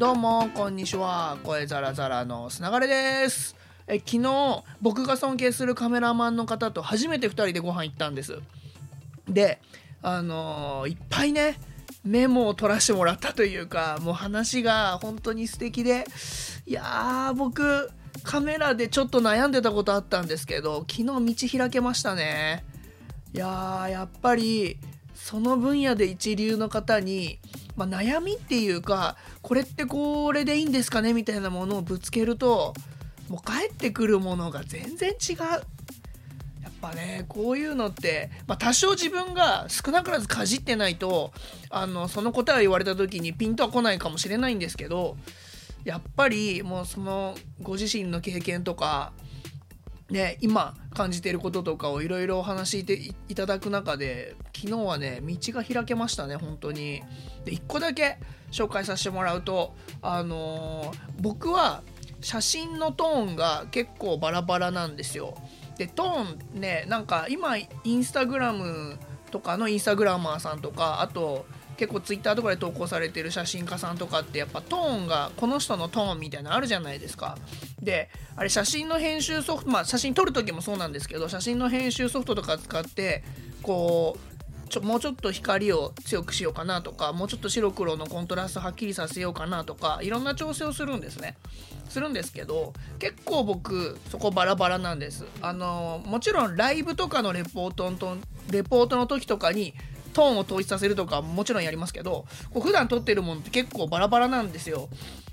どうもこんにちは。声ザラザラのすながれです。え昨日僕が尊敬するカメラマンの方と初めて2人でご飯行ったんです。であのーいっぱいねメモを取らせてもらったというかもう話が本当に素敵で。いやー僕カメラでちょっと悩んでたことあったんですけど昨日道開けましたね。いやーやっぱりその分野で一流の方に、まあ、悩みっていうかこれってこれでいいんですかねみたいなものをぶつけるともう返ってくるものが全然違う。やっぱねこういうのって、まあ、多少自分が少なからずかじってないとあのその答えを言われた時にピンとは来ないかもしれないんですけどやっぱりもうそのご自身の経験とかね、今感じていることとかをいろいろお話していただく中で昨日はね道が開けましたね本当に。で1個だけ紹介させてもらうとあのー僕は写真のトーンが結構バラバラなんですよ。でトーンねなんか今インスタグラムとかのインスタグラマーさんとかあと結構ツイッターとかで投稿されてる写真家さんとかってやっぱトーンがこの人のトーンみたいなのあるじゃないですか。であれ写真の編集ソフトまあ写真撮る時もそうなんですけど写真の編集ソフトとか使ってこうちょもうちょっと光を強くしようかなとかもうちょっと白黒のコントラストはっきりさせようかなとかいろんな調整をするんですね。するんですけど結構僕そこバラバラなんです。あのもちろんライブとかのレポートのレポートの時とかにトーンを統一させるとかもちろんやりますけどこう普段撮ってるものって結構バラバラなんですよ。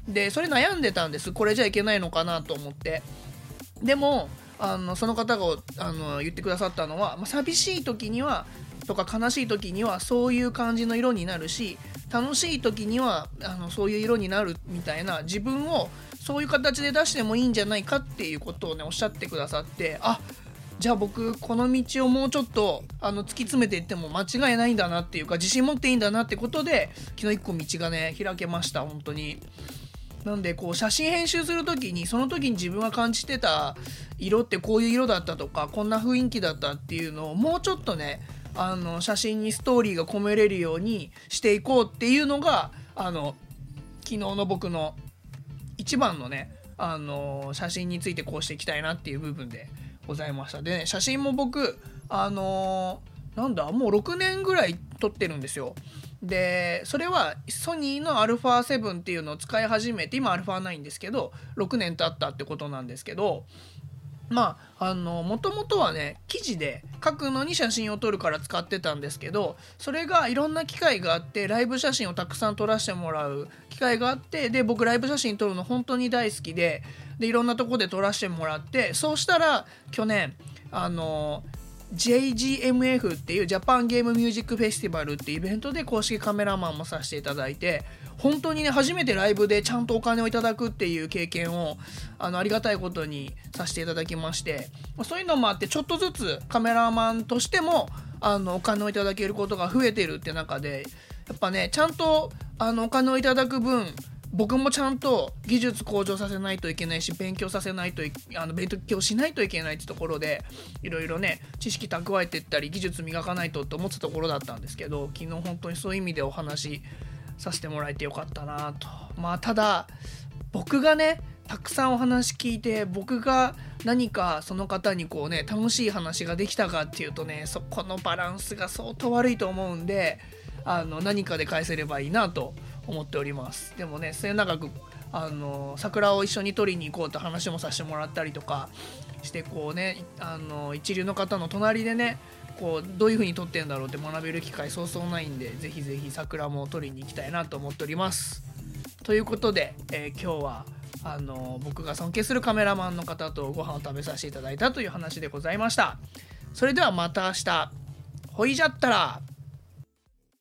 でそれ悩んでたんです。これじゃいけないのかなと思って。でもあのその方があの言ってくださったのは、まあ、寂しい時にはとか悲しい時にはそういう感じの色になるし楽しい時にはあのそういう色になるみたいな自分をそういう形で出してもいいんじゃないかっていうことをねおっしゃってくださってあじゃあ僕この道をもうちょっとあの突き詰めていっても間違いないんだなっていうか自信持っていいんだなってことで昨日一個道がね開けました本当に。なんでこう写真編集する時にその時に自分が感じてた色ってこういう色だったとかこんな雰囲気だったっていうのをもうちょっとねあの写真にストーリーが込めれるようにしていこうっていうのがあの昨日の僕の一番のねあの写真についてこうしていきたいなっていう部分でございました。でね写真も僕あのなんだもう6年ぐらい撮ってるんですよ。でそれはソニーの α7 っていうのを使い始めて今 α9 ですけど6年経ったってことなんですけどまああのもともとはね記事で書くのに写真を撮るから使ってたんですけどそれがいろんな機会があってライブ写真をたくさん撮らせてもらう機会があってで僕ライブ写真撮るの本当に大好きででいろんなとこで撮らせてもらってそうしたら去年あの JGMF っていうジャパンゲームミュージックフェスティバルってイベントで公式カメラマンもさせていただいて本当にね初めてライブでちゃんとお金をいただくっていう経験をあのありがたいことにさせていただきましてそういうのもあってちょっとずつカメラマンとしてもあのお金をいただけることが増えてるって中でやっぱねちゃんとあのお金をいただく分僕もちゃんと技術向上させないといけないし勉強させないといあの勉強しないといけないってところでいろいろね知識蓄えてったり技術磨かないとって思ってたところだったんですけど昨日本当にそういう意味でお話しさせてもらえてよかったなと。まあただ僕がねたくさんお話聞いて僕が何かその方にこうね楽しい話ができたかっていうとねそこのバランスが相当悪いと思うんであの何かで返せればいいなと思っております。でもね末永くあの桜を一緒に撮りに行こうと話もさせてもらったりとかしてこうねあの一流の方の隣でねこうどういう風に撮ってんだろうって学べる機会そうそうないんでぜひぜひ桜も撮りに行きたいなと思っております。ということで、えー今日はあの僕が尊敬するカメラマンの方とご飯を食べさせていただいたという話でございました。それではまた明日。ほいじゃったら。